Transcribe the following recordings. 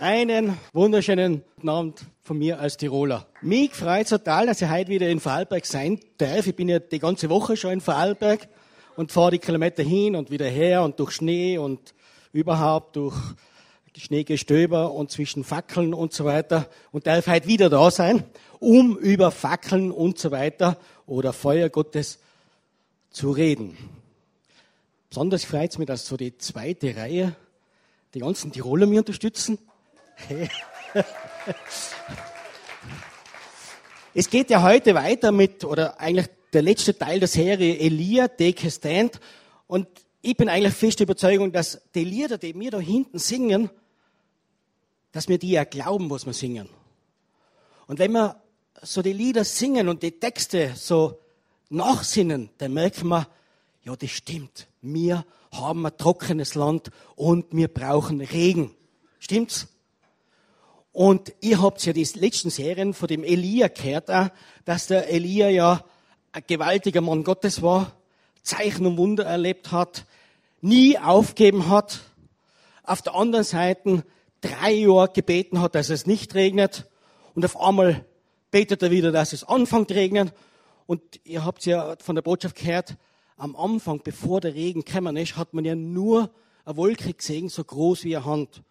Einen wunderschönen Abend von mir als Tiroler. Mich freut total, dass ich heute wieder in Vorarlberg sein darf. Ich bin ja die ganze Woche schon in Vorarlberg und fahre die Kilometer hin und wieder her und durch Schnee und überhaupt durch Schneegestöber und zwischen Fackeln und so weiter und darf heute wieder da sein, um über Fackeln und so weiter oder Feuer Gottes zu reden. Besonders freut es mich, dass so die zweite Reihe die ganzen Tiroler mich unterstützen. es geht ja heute weiter mit, oder eigentlich der letzte Teil der Serie Elia, Take a Stand. Und ich bin eigentlich fest Überzeugung, dass die Lieder, die wir da hinten singen, dass wir die ja glauben, was wir singen. Und wenn wir so die Lieder singen und die Texte so nachsinnen, dann merken wir, ja, das stimmt. Wir haben ein trockenes Land und wir brauchen Regen. Stimmt's? Und ihr habt ja die letzten Serien von dem Elia gehört, dass der Elia ja ein gewaltiger Mann Gottes war, Zeichen und Wunder erlebt hat, nie aufgeben hat, auf der anderen Seite drei Jahre gebeten hat, dass es nicht regnet und auf einmal betet er wieder, dass es anfängt regnen. Und ihr habt ja von der Botschaft gehört, am Anfang, bevor der Regen gekommen ist, hat man ja nur eine Wolke gesehen, so groß wie eine Hand.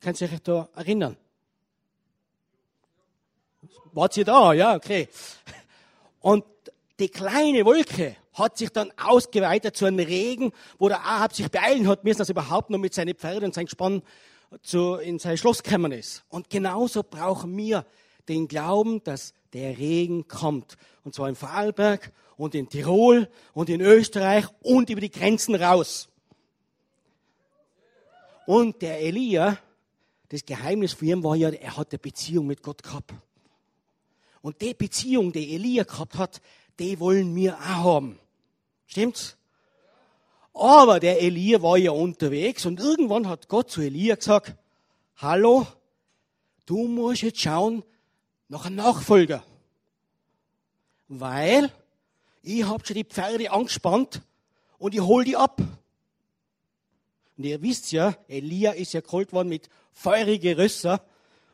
Könnt ihr euch da erinnern? Wart ihr da? Ja, okay. Und die kleine Wolke hat sich dann ausgeweitet zu einem Regen, wo der Ahab sich beeilen hat müssen, dass er überhaupt noch mit seinen Pferden und seinem Gespann zu, in sein Schloss gekommen ist. Und genauso brauchen wir den Glauben, dass der Regen kommt. Und zwar in Vorarlberg und in Tirol und in Österreich und über die Grenzen raus. Und der Elia, das Geheimnis für ihn war ja, er hat eine Beziehung mit Gott gehabt. Und die Beziehung, die Elia gehabt hat, die wollen wir auch haben. Stimmt's? Aber der Elia war ja unterwegs und irgendwann hat Gott zu Elia gesagt, hallo, du musst jetzt schauen nach einem Nachfolger. Weil ich habe schon die Pferde angespannt und ich hol die ab. Und ihr wisst ja, Elia ist ja geholt worden mit feurigen Rösser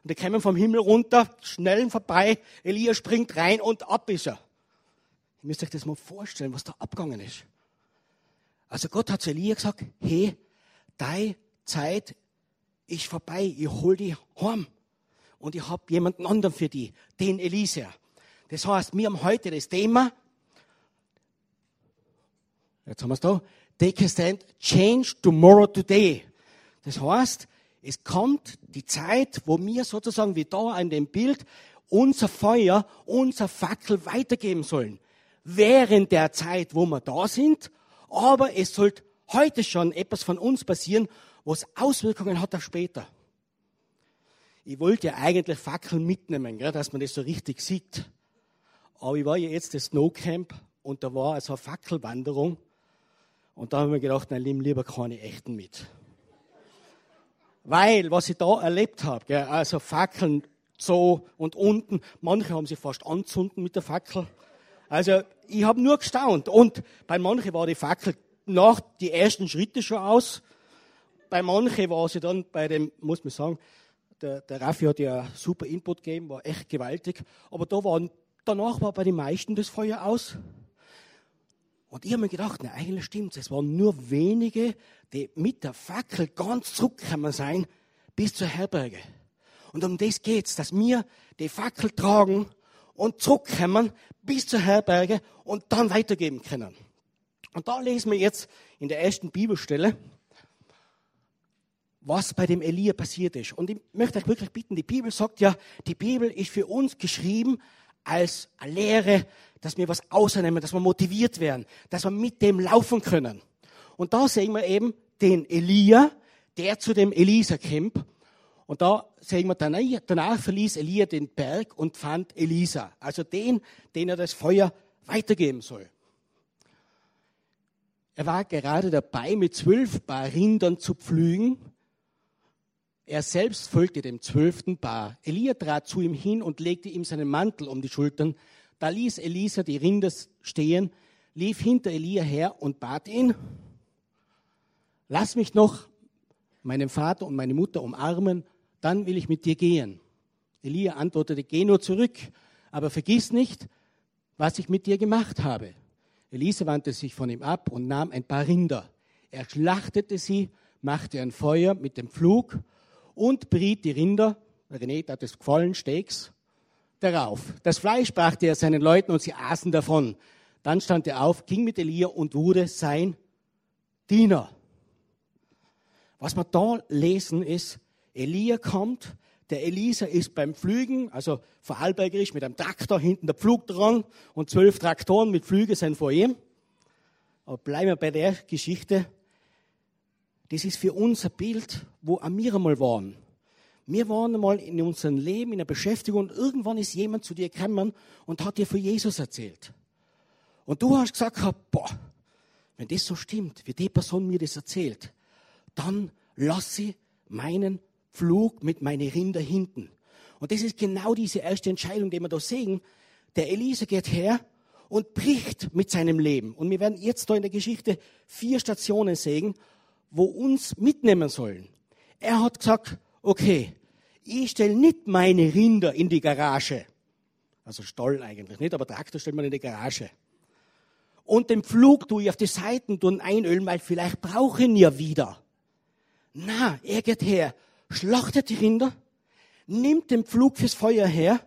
und die kommen vom Himmel runter, schnell vorbei. Elia springt rein und ab ist er. Ihr müsst euch das mal vorstellen, was da abgegangen ist. Also Gott hat zu Elia gesagt, hey, deine Zeit ist vorbei, ich hol die heim. Und ich habe jemanden anderen für die, den Elisa. Das heißt, wir haben heute das Thema, jetzt haben wir es da, take a stand, change tomorrow today. Das heißt, es kommt die Zeit, wo wir sozusagen wie da an dem Bild unser Feuer, unser Fackel weitergeben sollen. Während der Zeit, wo wir da sind, aber es sollte heute schon etwas von uns passieren, was Auswirkungen hat auf später. Ich wollte ja eigentlich Fackeln mitnehmen, gell, dass man das so richtig sieht. Aber ich war ja jetzt das Snowcamp und da war also eine Fackelwanderung. Und da haben wir gedacht, nein, lieber keine echten mit. Weil, was ich da erlebt habe, gell, also Fackeln so und unten, manche haben sich fast anzünden mit der Fackel. Also ich habe nur gestaunt. Und bei manchen war die Fackel nach die ersten Schritte schon aus. Bei manchen war sie dann bei dem, muss man sagen, der, der Raffi hat ja super Input gegeben, war echt gewaltig. Aber da waren, danach war bei den meisten das Feuer aus. Und ich habe mir gedacht, na, eigentlich stimmt's. Es waren nur wenige, die mit der Fackel ganz zurückgekommen sein bis zur Herberge. Und um das geht's, dass wir die Fackel tragen und zurückkommen bis zur Herberge und dann weitergeben können. Und da lesen wir jetzt in der ersten Bibelstelle, was bei dem Elia passiert ist. Und ich möchte euch wirklich bitten, die Bibel sagt ja, die Bibel ist für uns geschrieben als eine Lehre, dass wir was außernehmen, dass wir motiviert werden, dass wir mit dem laufen können. Und da sehen wir eben den Elia, der zu dem Elisa kommt. Und da sehen wir, danach, danach verließ Elia den Berg und fand Elisa, also den, den er das Feuer weitergeben soll. Er war gerade dabei, mit zwölf Paar Rindern zu pflügen. Er selbst folgte dem zwölften Paar. Elia trat zu ihm hin und legte ihm seinen Mantel um die Schultern. Da ließ Elisa die Rinder stehen, lief hinter Elia her und bat ihn, lass mich noch meinen Vater und meine Mutter umarmen, dann will ich mit dir gehen. Elia antwortete, geh nur zurück, aber vergiss nicht, was ich mit dir gemacht habe. Elisa wandte sich von ihm ab und nahm ein paar Rinder. Er schlachtete sie, machte ein Feuer mit dem Pflug und briet die Rinder, René hat es gefallen, Steaks, darauf. Das Fleisch brachte er seinen Leuten und sie aßen davon. Dann stand er auf, ging mit Elia und wurde sein Diener. Was wir da lesen ist, Elia kommt, der Elisa ist beim Pflügen, also vorarlbergerisch mit einem Traktor, hinten der Pflug dran und zwölf Traktoren mit Flüge sind vor ihm. Aber bleiben wir bei der Geschichte. Das ist für uns ein Bild, wo wir einmal waren. Wir waren einmal in unserem Leben, in der Beschäftigung und irgendwann ist jemand zu dir gekommen und hat dir von Jesus erzählt. Und du hast gesagt, boah, wenn das so stimmt, wie die Person mir das erzählt, dann lass sie meinen Flug mit meinen Rinder hinten. Und das ist genau diese erste Entscheidung, die wir da sehen. Der Elisa geht her und bricht mit seinem Leben. Und wir werden jetzt da in der Geschichte vier Stationen sehen, wo uns mitnehmen sollen. Er hat gesagt, okay, ich stelle nicht meine Rinder in die Garage. Also Stall eigentlich nicht, aber Traktor stellt man in die Garage. Und den Flug tue ich auf die Seiten tun einölen, weil vielleicht brauche ich ihn ja wieder. Na, er geht her, schlachtet die Rinder, nimmt den Pflug fürs Feuer her,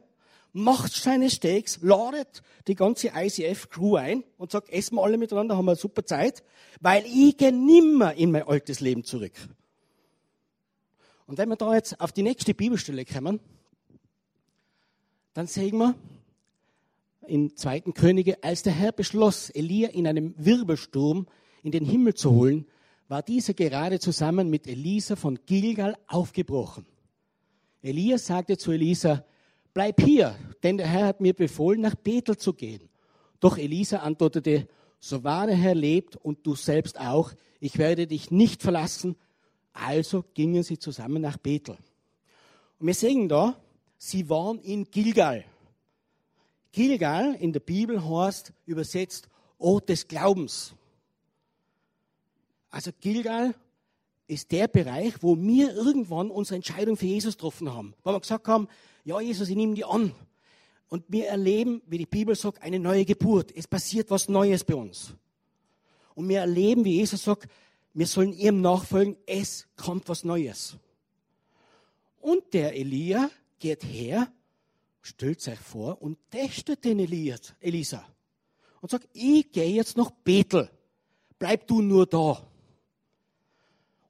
macht seine Steaks, ladet die ganze ICF-Crew ein und sagt, essen wir alle miteinander, haben wir eine super Zeit, weil ich gehe nimmer in mein altes Leben zurück. Und wenn wir da jetzt auf die nächste Bibelstelle kommen, dann sehen wir in 2. Könige, als der Herr beschloss, Elia in einem Wirbelsturm in den Himmel zu holen, war dieser gerade zusammen mit Elisa von Gilgal aufgebrochen. Elia sagte zu Elisa, bleib hier, denn der Herr hat mir befohlen, nach Bethel zu gehen. Doch Elisa antwortete, so wahr der Herr lebt und du selbst auch, ich werde dich nicht verlassen. Also gingen sie zusammen nach Bethel. Und wir sehen da, sie waren in Gilgal. Gilgal in der Bibel heißt übersetzt Ort des Glaubens. Also Gilgal ist der Bereich, wo wir irgendwann unsere Entscheidung für Jesus getroffen haben. Wo wir gesagt haben, ja Jesus, ich nehme die an. Und wir erleben, wie die Bibel sagt, eine neue Geburt. Es passiert was Neues bei uns. Und wir erleben, wie Jesus sagt, wir sollen ihm nachfolgen, es kommt was Neues. Und der Elia geht her, stellt sich vor und testet den Elias, Elisa. Und sagt, ich gehe jetzt nach Bethel. Bleib du nur da.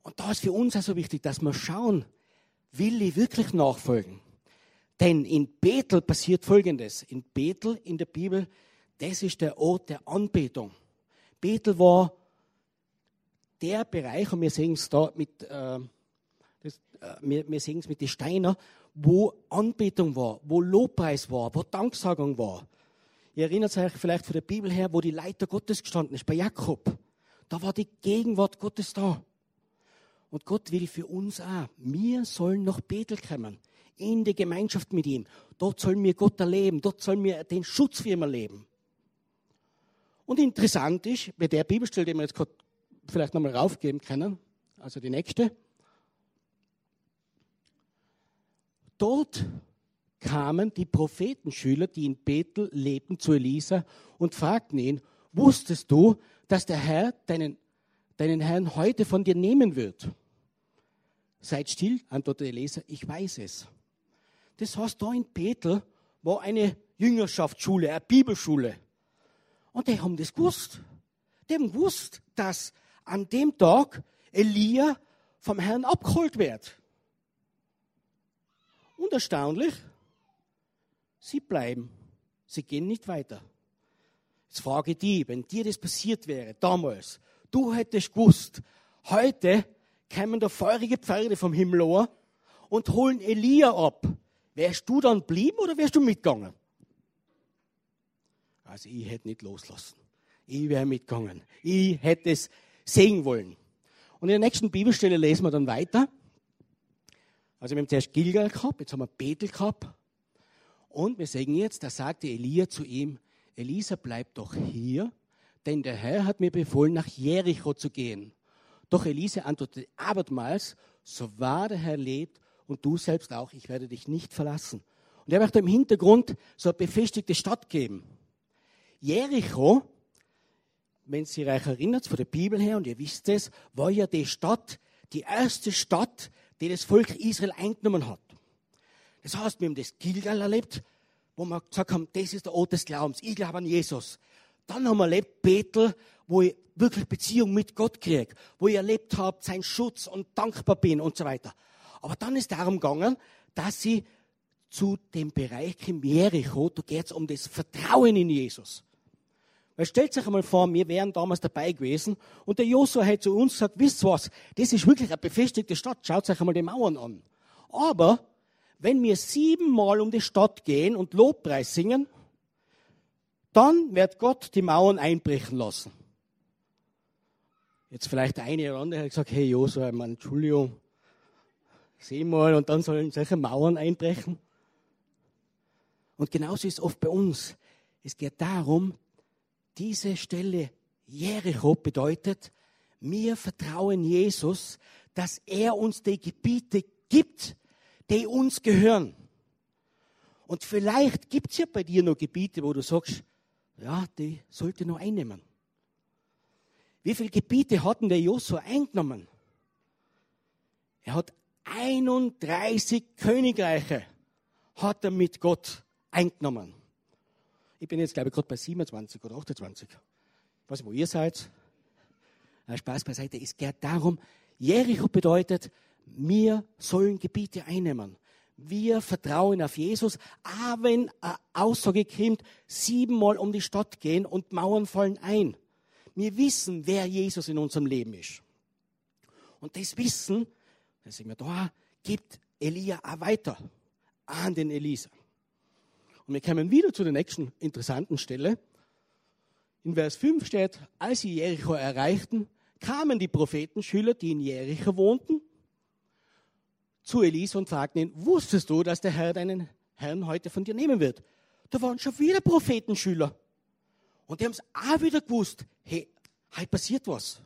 Und da ist für uns also wichtig, dass wir schauen, will ich wirklich nachfolgen? Denn in Bethel passiert Folgendes. In Bethel in der Bibel, das ist der Ort der Anbetung. Bethel war der Bereich, und wir sehen es da mit, äh, das, äh, wir, wir sehen es mit den Steinen, wo Anbetung war, wo Lobpreis war, wo Danksagung war. Ihr erinnert euch vielleicht von der Bibel her, wo die Leiter Gottes gestanden ist, bei Jakob. Da war die Gegenwart Gottes da. Und Gott will für uns auch. Wir sollen nach Bethel kommen. In die Gemeinschaft mit ihm. Dort sollen wir Gott erleben. Dort sollen wir den Schutz für ihn erleben. Und interessant ist, bei der Bibelstelle, die wir jetzt vielleicht nochmal raufgeben können, also die nächste. Dort kamen die Prophetenschüler, die in Bethel lebten, zu Elisa und fragten ihn, wusstest du, dass der Herr deinen, deinen Herrn heute von dir nehmen wird? Seid still, antwortete Elisa, ich weiß es. Das heißt, da in Bethel war eine Jüngerschaftsschule, eine Bibelschule. Und die haben das gewusst. Die haben gewusst, dass an dem Tag Elia vom Herrn abgeholt wird. Und erstaunlich, sie bleiben. Sie gehen nicht weiter. Jetzt frage die, wenn dir das passiert wäre, damals, du hättest gewusst, heute kämen da feurige Pferde vom Himmel an und holen Elia ab. Wärst du dann blieben oder wärst du mitgegangen? Also ich hätte nicht loslassen. Ich wäre mitgegangen. Ich hätte es sehen wollen. Und in der nächsten Bibelstelle lesen wir dann weiter. Also wir haben zuerst Gilgal gehabt, jetzt haben wir Bethel gehabt. Und wir sehen jetzt, da sagte Elia zu ihm, Elisa, bleib doch hier, denn der Herr hat mir befohlen, nach Jericho zu gehen. Doch Elise antwortete abermals, so wahr der Herr lebt und du selbst auch, ich werde dich nicht verlassen. Und er möchte im Hintergrund so eine befestigte Stadt geben. Jericho, wenn Sie euch erinnert, von der Bibel her, und ihr wisst es, war ja die Stadt, die erste Stadt, die das Volk Israel eingenommen hat. Das heißt, wir haben das Gilgal erlebt, wo wir gesagt haben, das ist der Ort des Glaubens. Ich glaube an Jesus. Dann haben wir erlebt Bethel, wo ich wirklich Beziehung mit Gott kriege, wo ich erlebt habe, seinen Schutz und dankbar bin und so weiter. Aber dann ist darum gegangen, dass sie zu dem Bereich Jericho, da geht es um das Vertrauen in Jesus. Weil stellt euch einmal vor, wir wären damals dabei gewesen und der Josua hat zu uns gesagt, wisst was, das ist wirklich eine befestigte Stadt, schaut euch einmal die Mauern an. Aber wenn wir siebenmal um die Stadt gehen und Lobpreis singen, dann wird Gott die Mauern einbrechen lassen. Jetzt vielleicht der eine oder andere hat gesagt, hey Josua, meine Entschuldigung, siebenmal und dann sollen solche Mauern einbrechen. Und genauso ist es oft bei uns. Es geht darum, diese Stelle Jericho bedeutet, wir vertrauen Jesus, dass er uns die Gebiete gibt, die uns gehören. Und vielleicht gibt es ja bei dir noch Gebiete, wo du sagst, ja, die sollte noch einnehmen. Wie viele Gebiete hatten der Josua eingenommen? Er hat 31 Königreiche hat er mit Gott eingenommen. Ich bin jetzt, glaube ich, gerade bei 27 oder 28. Ich weiß nicht, wo ihr seid. Spaß beiseite. Es geht darum, Jericho bedeutet, wir sollen Gebiete einnehmen. Wir vertrauen auf Jesus, auch wenn eine Aussage kommt, siebenmal um die Stadt gehen und Mauern fallen ein. Wir wissen, wer Jesus in unserem Leben ist. Und das Wissen, das sind wir da, gibt Elia auch weiter an den Elisa. Und wir kommen wieder zu der nächsten interessanten Stelle. In Vers 5 steht, als sie Jericho erreichten, kamen die Prophetenschüler, die in Jericho wohnten, zu Elisa und fragten ihn, wusstest du, dass der Herr deinen Herrn heute von dir nehmen wird? Da waren schon wieder Prophetenschüler. Und die haben es auch wieder gewusst, hey, heute passiert was.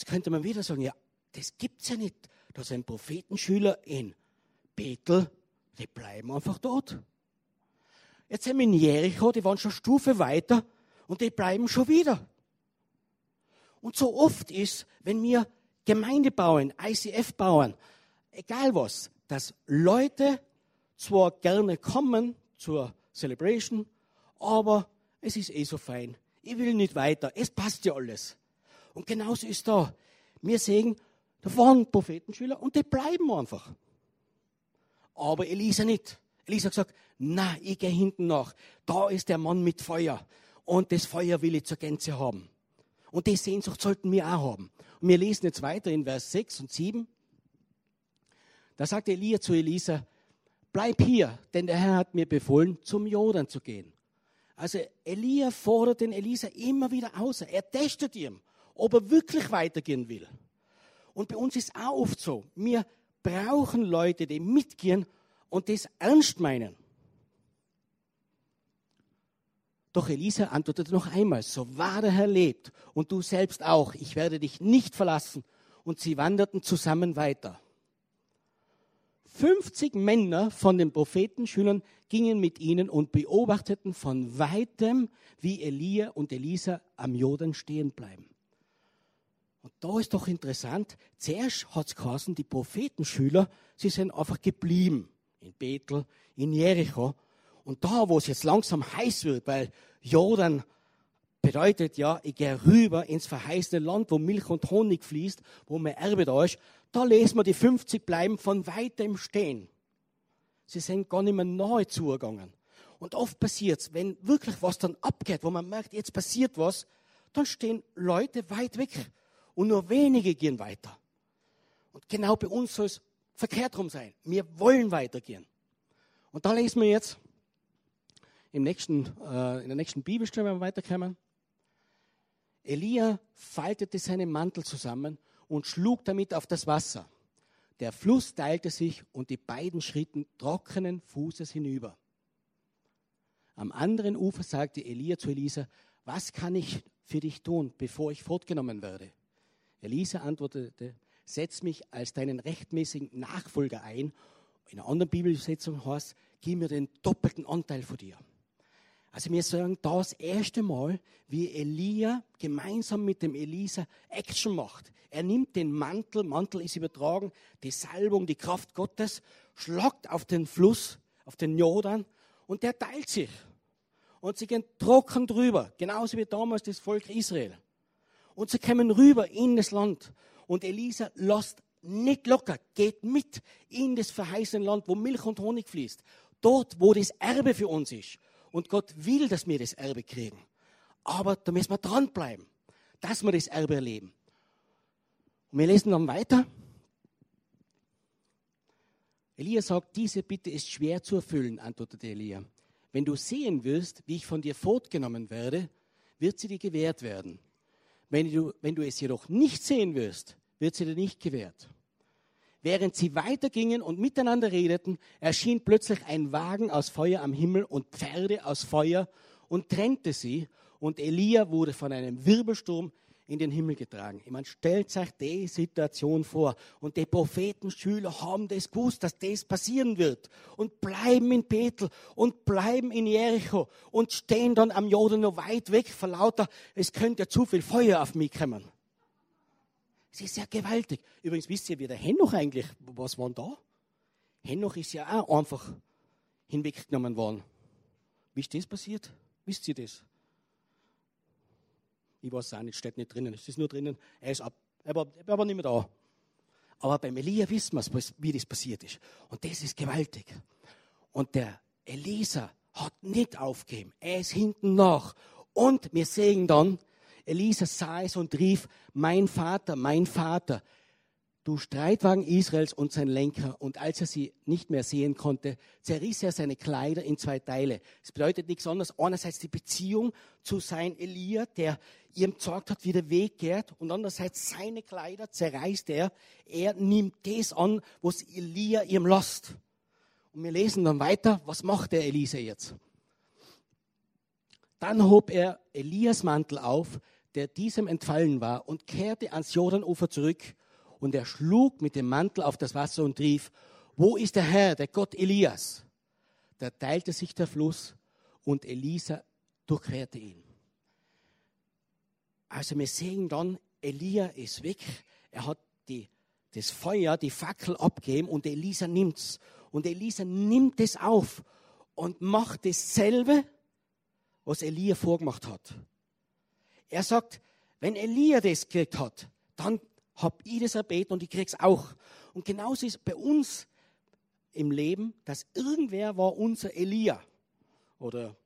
Jetzt könnte man wieder sagen, ja, das gibt's ja nicht. Da sind Prophetenschüler in Bethel, die bleiben einfach dort. Jetzt sind wir in Jericho, die waren schon Stufe weiter und die bleiben schon wieder. Und so oft ist, wenn wir Gemeinde bauen, ICF bauen, egal was, dass Leute zwar gerne kommen zur Celebration, aber es ist eh so fein. Ich will nicht weiter. Es passt ja alles. Und genauso ist da. Wir sehen, da waren Prophetenschüler und die bleiben einfach. Aber Elisa nicht. Elisa hat gesagt, na, ich gehe hinten nach. Da ist der Mann mit Feuer. Und das Feuer will ich zur Gänze haben. Und die Sehnsucht sollten wir auch haben. Und wir lesen jetzt weiter in Vers 6 und 7. Da sagt Elia zu Elisa, bleib hier, denn der Herr hat mir befohlen, zum Jordan zu gehen. Also Elia fordert den Elisa immer wieder aus. Er testet ihn, ob er wirklich weitergehen will. Und bei uns ist auch oft so, wir brauchen Leute, die mitgehen und das ernst meinen. Doch Elisa antwortete noch einmal, so wahr der Herr lebt und du selbst auch, ich werde dich nicht verlassen. Und sie wanderten zusammen weiter. 50 Männer von den Prophetenschülern gingen mit ihnen und beobachteten von weitem, wie Elia und Elisa am Jordan stehen bleiben. Und da ist doch interessant, zuerst hat es geheißen, die Prophetenschüler, sie sind einfach geblieben. In Bethel, in Jericho. Und da, wo es jetzt langsam heiß wird, weil Jordan bedeutet ja, ich gehe rüber ins verheißene Land, wo Milch und Honig fließt, wo mein Erbe da ist, da lesen wir die 50 bleiben von weitem stehen. Sie sind gar nicht mehr nahe zugegangen. Und oft passiert es, wenn wirklich was dann abgeht, wo man merkt, jetzt passiert was, dann stehen Leute weit weg und nur wenige gehen weiter. Und genau bei uns soll es verkehrt rum sein. Wir wollen weitergehen. Und da lesen wir jetzt im nächsten, äh, in der nächsten Bibelstelle, wenn wir weiterkommen. Elia faltete seinen Mantel zusammen und schlug damit auf das Wasser. Der Fluss teilte sich und die beiden schritten trockenen Fußes hinüber. Am anderen Ufer sagte Elia zu Elisa, was kann ich für dich tun, bevor ich fortgenommen werde? Elisa antwortete, setz mich als deinen rechtmäßigen Nachfolger ein. In einer anderen Bibelübersetzung heißt, gib mir den doppelten Anteil von dir. Also wir sagen das erste Mal, wie Elia gemeinsam mit dem Elisa Action macht. Er nimmt den Mantel, Mantel ist übertragen, die Salbung, die Kraft Gottes, schlagt auf den Fluss, auf den Jordan und der teilt sich. Und sie gehen trocken drüber, genauso wie damals das Volk Israel. Und sie kommen rüber in das Land. Und Elisa lässt nicht locker, geht mit in das verheißene Land, wo Milch und Honig fließt. Dort, wo das Erbe für uns ist. Und Gott will, dass wir das Erbe kriegen. Aber da müssen wir dranbleiben, dass wir das Erbe erleben. Und wir lesen dann weiter. Elia sagt, diese Bitte ist schwer zu erfüllen, antwortete Elia. Wenn du sehen willst, wie ich von dir fortgenommen werde, wird sie dir gewährt werden. Wenn du, wenn du es jedoch nicht sehen wirst, wird sie dir nicht gewährt. Während sie weitergingen und miteinander redeten, erschien plötzlich ein Wagen aus Feuer am Himmel und Pferde aus Feuer und trennte sie. Und Elia wurde von einem Wirbelsturm in den Himmel getragen. Ich meine, stellt euch die Situation vor. Und die Prophetenschüler haben das gewusst, dass das passieren wird. Und bleiben in Bethel und bleiben in Jericho und stehen dann am Jordan noch weit weg vor lauter, es könnte ja zu viel Feuer auf mich kommen. Es ist ja gewaltig. Übrigens, wisst ihr, wie der Henoch eigentlich, was war da? Henoch ist ja auch einfach hinweggenommen worden. Wie ist das passiert? Wisst ihr das? Ich weiß es auch nicht, steht nicht drinnen. Es ist nur drinnen, er ist ab. Er war, er war nicht mehr da. Aber beim Elia wissen wir, wie das passiert ist. Und das ist gewaltig. Und der Elisa hat nicht aufgegeben. Er ist hinten nach. Und wir sehen dann, Elisa sah es und rief, mein Vater, mein Vater, du Streitwagen Israels und sein Lenker. Und als er sie nicht mehr sehen konnte, zerriss er seine Kleider in zwei Teile. Es bedeutet nichts anderes. Einerseits die Beziehung zu sein Elia, der ihm gesagt hat, wie der Weg geht. Und andererseits seine Kleider zerreißt er. Er nimmt das an, was Elia ihm lässt. Und wir lesen dann weiter, was macht der Elisa jetzt? Dann hob er Elias Mantel auf, der diesem entfallen war, und kehrte ans Jordanufer zurück. Und er schlug mit dem Mantel auf das Wasser und rief, wo ist der Herr, der Gott Elias? Da teilte sich der Fluss und Elisa durchquerte ihn. Also wir sehen dann, Elia ist weg. Er hat die, das Feuer, die Fackel abgegeben und Elisa nimmt's. Und Elisa nimmt es auf und macht dasselbe, was Elia vorgemacht hat. Er sagt, wenn Elia das gekriegt hat, dann hab ich das erbeten und ich krieg's auch. Und genauso ist bei uns im Leben, dass irgendwer war unser Elia oder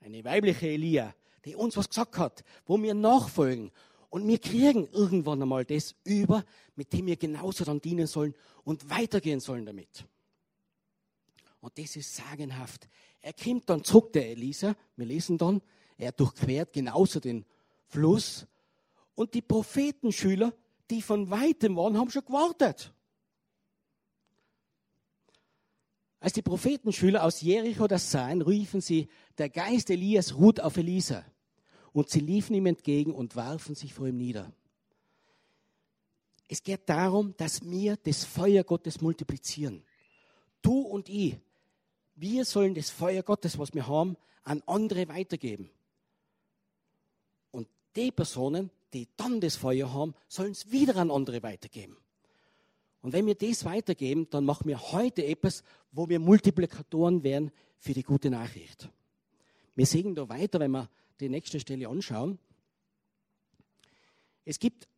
eine weibliche Elia, die uns was gesagt hat, wo wir nachfolgen. Und wir kriegen irgendwann einmal das über, mit dem wir genauso dann dienen sollen und weitergehen sollen damit. Und das ist sagenhaft. Er kommt dann zurück, der Elisa. Wir lesen dann, er durchquert genauso den Fluss. Und die Prophetenschüler, die von weitem waren, haben schon gewartet. Als die Prophetenschüler aus Jericho das sahen, riefen sie, der Geist Elias ruht auf Elisa. Und sie liefen ihm entgegen und warfen sich vor ihm nieder. Es geht darum, dass wir das Feuer Gottes multiplizieren. Du und ich, wir sollen das Feuer Gottes, was wir haben, an andere weitergeben die Personen, die dann das Feuer haben, sollen es wieder an andere weitergeben. Und wenn wir das weitergeben, dann machen wir heute etwas, wo wir Multiplikatoren werden für die gute Nachricht. Wir sehen da weiter, wenn wir die nächste Stelle anschauen. Es gibt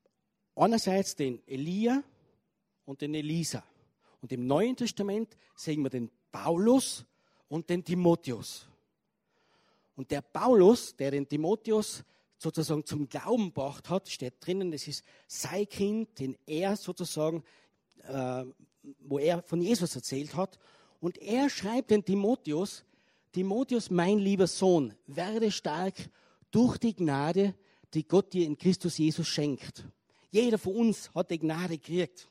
einerseits den Elia und den Elisa. Und im Neuen Testament sehen wir den Paulus und den Timotheus. Und der Paulus, der den Timotheus sozusagen zum Glauben gebracht hat, steht drinnen, das ist sein Kind, den er sozusagen, äh, wo er von Jesus erzählt hat. Und er schreibt den Timotheus, Timotheus, mein lieber Sohn, werde stark durch die Gnade, die Gott dir in Christus Jesus schenkt. Jeder von uns hat die Gnade gekriegt.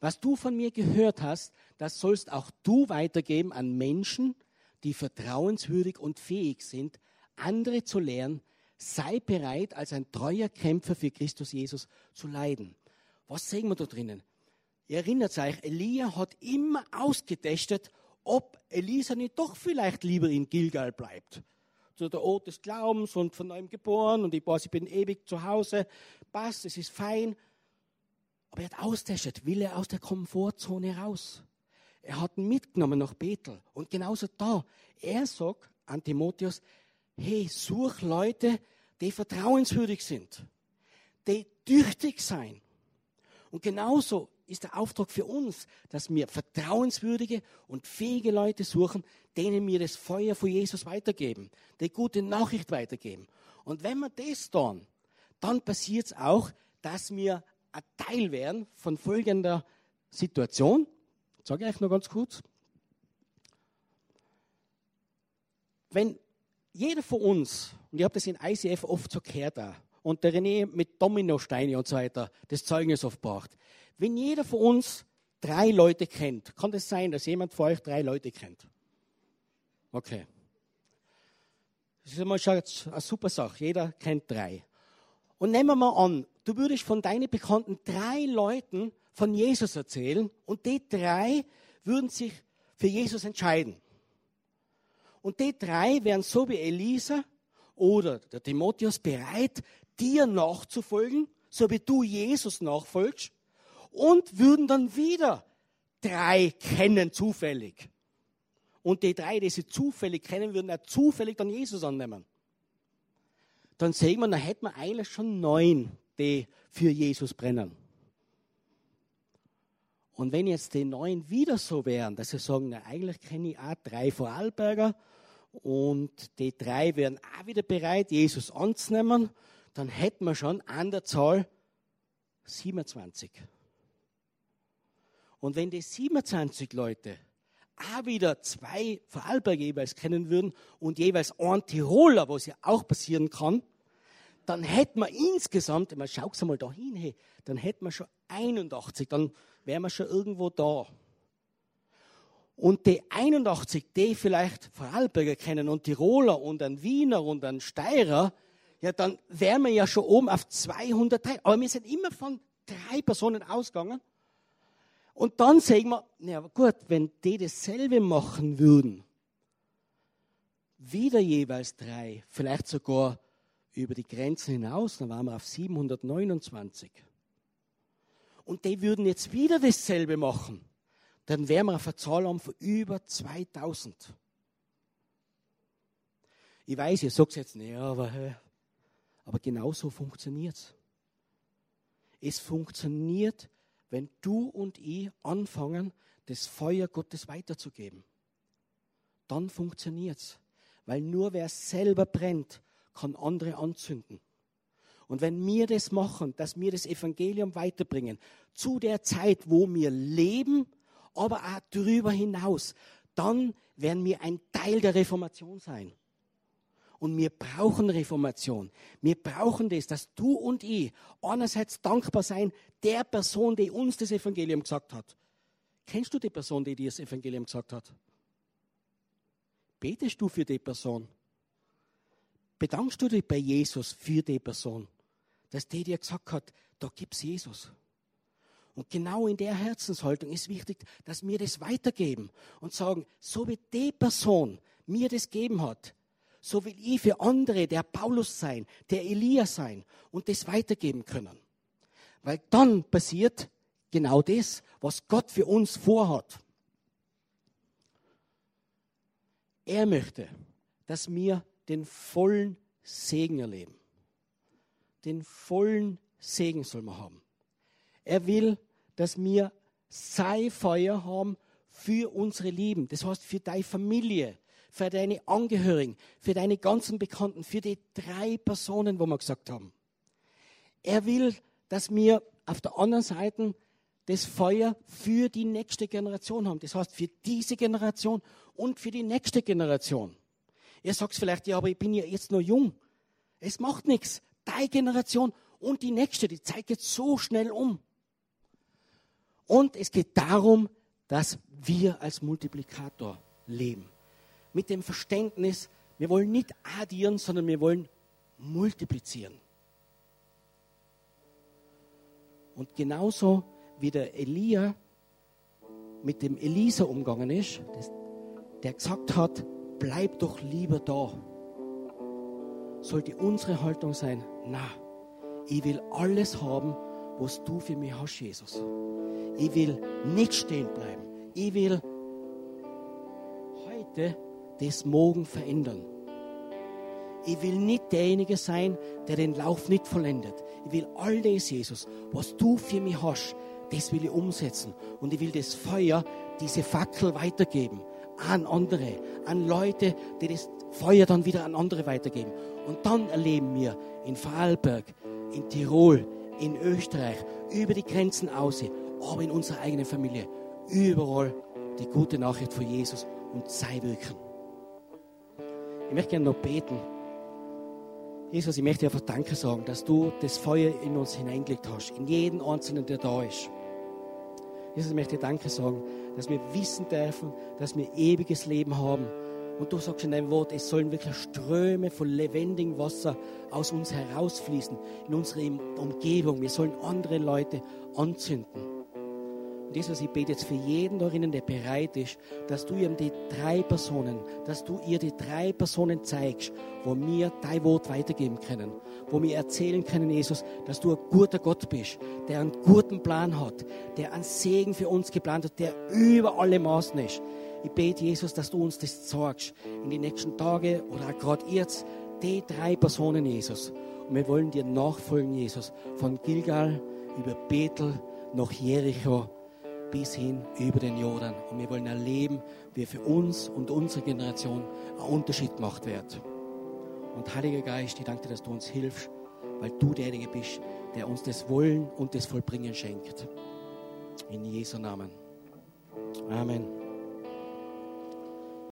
Was du von mir gehört hast, das sollst auch du weitergeben an Menschen, die vertrauenswürdig und fähig sind, andere zu lehren, sei bereit, als ein treuer Kämpfer für Christus Jesus zu leiden. Was sehen wir da drinnen? Ihr erinnert euch, Elia hat immer ausgetestet, ob Elisa nicht doch vielleicht lieber in Gilgal bleibt. So der Ort des Glaubens und von neuem geboren und ich weiß, ich bin ewig zu Hause. Passt, es ist fein. Aber er hat austestet, will er aus der Komfortzone raus. Er hat mitgenommen nach Bethel. Und genauso da. Er sagt an Timotheus, hey, such Leute, die vertrauenswürdig sind, die tüchtig sein. Und genauso ist der Auftrag für uns, dass wir vertrauenswürdige und fähige Leute suchen, denen wir das Feuer von Jesus weitergeben, die gute Nachricht weitergeben. Und wenn wir das tun, dann passiert es auch, dass wir ein Teil werden von folgender Situation. Sage ich euch noch ganz kurz. Wenn jeder von uns, und ich habe das in ICF oft so gehört auch, und der René mit Dominosteine und so weiter das Zeugnis oft braucht. Wenn jeder von uns drei Leute kennt, kann das sein, dass jemand von euch drei Leute kennt? Okay. Das ist immer schon eine super Sache. Jeder kennt drei. Und nehmen wir mal an, du würdest von deinen Bekannten drei Leuten von Jesus erzählen und die drei würden sich für Jesus entscheiden. Und die drei wären so wie Elisa oder der Timotheus bereit, dir nachzufolgen, so wie du Jesus nachfolgst, und würden dann wieder drei kennen zufällig. Und die drei, die sie zufällig kennen, würden auch zufällig dann Jesus annehmen. Dann sehen wir, dann hätten wir eigentlich schon neun, die für Jesus brennen. Und wenn jetzt die neun wieder so wären, dass sie sagen, na, eigentlich kenne ich auch drei Vorarlberger und die drei wären auch wieder bereit, Jesus anzunehmen, dann hätten wir schon an der Zahl 27. Und wenn die 27 Leute auch wieder zwei Vorarlberger jeweils kennen würden und jeweils ein Tiroler, was ja auch passieren kann, dann hätten wir insgesamt, man schaut mal da hin, hey, dann hätten wir schon 81, dann wären wir schon irgendwo da. Und die 81, die vielleicht Vorarlberger kennen und Tiroler und ein Wiener und ein Steirer, ja, dann wären wir ja schon oben auf 203. Aber wir sind immer von drei Personen ausgegangen. Und dann sagen wir, na gut, wenn die dasselbe machen würden, wieder jeweils drei, vielleicht sogar über die Grenzen hinaus, dann waren wir auf 729. Und die würden jetzt wieder dasselbe machen, dann wären wir auf einer Zahl von über 2000. Ich weiß, ihr sagt jetzt, nee, aber aber genau so funktioniert es. Es funktioniert, wenn du und ich anfangen, das Feuer Gottes weiterzugeben. Dann funktioniert es. Weil nur wer selber brennt, kann andere anzünden. Und wenn wir das machen, dass wir das Evangelium weiterbringen, zu der Zeit, wo wir leben, aber auch darüber hinaus, dann werden wir ein Teil der Reformation sein. Und wir brauchen Reformation. Wir brauchen das, dass du und ich einerseits dankbar sein der Person, die uns das Evangelium gesagt hat. Kennst du die Person, die dir das Evangelium gesagt hat? Betest du für die Person? Bedankst du dich bei Jesus für die Person, dass die dir gesagt hat, da gibt's Jesus. Und genau in der Herzenshaltung ist wichtig, dass wir das weitergeben und sagen, so wie die Person mir das gegeben hat, so will ich für andere der Paulus sein, der Elia sein und das weitergeben können. Weil dann passiert genau das, was Gott für uns vorhat. Er möchte, dass wir den vollen Segen erleben. Den vollen Segen soll man haben. Er will, dass wir sein Feuer haben für unsere Lieben. Das heißt, für deine Familie, für deine Angehörigen, für deine ganzen Bekannten, für die drei Personen, wo wir gesagt haben. Er will, dass wir auf der anderen Seite das Feuer für die nächste Generation haben. Das heißt, für diese Generation und für die nächste Generation. Ihr sagt vielleicht, ja, aber ich bin ja jetzt noch jung. Es macht nichts. Deine Generation und die nächste, die Zeit geht so schnell um. Und es geht darum, dass wir als Multiplikator leben mit dem Verständnis, wir wollen nicht addieren, sondern wir wollen multiplizieren. Und genauso wie der Elia mit dem Elisa umgegangen ist, der gesagt hat, bleib doch lieber da, sollte unsere Haltung sein, na, ich will alles haben, was du für mich hast, Jesus. Ich will nicht stehen bleiben. Ich will heute das Morgen verändern. Ich will nicht derjenige sein, der den Lauf nicht vollendet. Ich will all das, Jesus, was du für mich hast, das will ich umsetzen. Und ich will das Feuer, diese Fackel weitergeben an andere, an Leute, die das Feuer dann wieder an andere weitergeben. Und dann erleben wir in Vorarlberg, in Tirol, in Österreich, über die Grenzen aus, aber in unserer eigenen Familie, überall die gute Nachricht von Jesus und sei wirken. Ich möchte gerne noch beten. Jesus, ich möchte dir einfach Danke sagen, dass du das Feuer in uns hineingelegt hast, in jeden Einzelnen, der da ist. Jesus, ich möchte dir Danke sagen, dass wir wissen dürfen, dass wir ewiges Leben haben. Und du sagst in deinem Wort, es sollen wirklich Ströme von lebendigem Wasser aus uns herausfließen, in unsere Umgebung. Wir sollen andere Leute anzünden. Und Jesus, ich bete jetzt für jeden darin, der bereit ist, dass du ihm die drei Personen, dass du ihr die drei Personen zeigst, wo wir dein Wort weitergeben können. Wo wir erzählen können, Jesus, dass du ein guter Gott bist, der einen guten Plan hat, der einen Segen für uns geplant hat, der über alle Maßen ist. Ich bete, Jesus, dass du uns das zeigst in den nächsten Tagen oder auch gerade jetzt, die drei Personen, Jesus. Und wir wollen dir nachfolgen, Jesus, von Gilgal über Bethel nach Jericho bis hin über den Jordan. Und wir wollen erleben, wie für uns und unsere Generation ein Unterschied gemacht wird. Und Heiliger Geist, ich danke dir, dass du uns hilfst, weil du derjenige bist, der uns das Wollen und das Vollbringen schenkt. In Jesu Namen. Amen.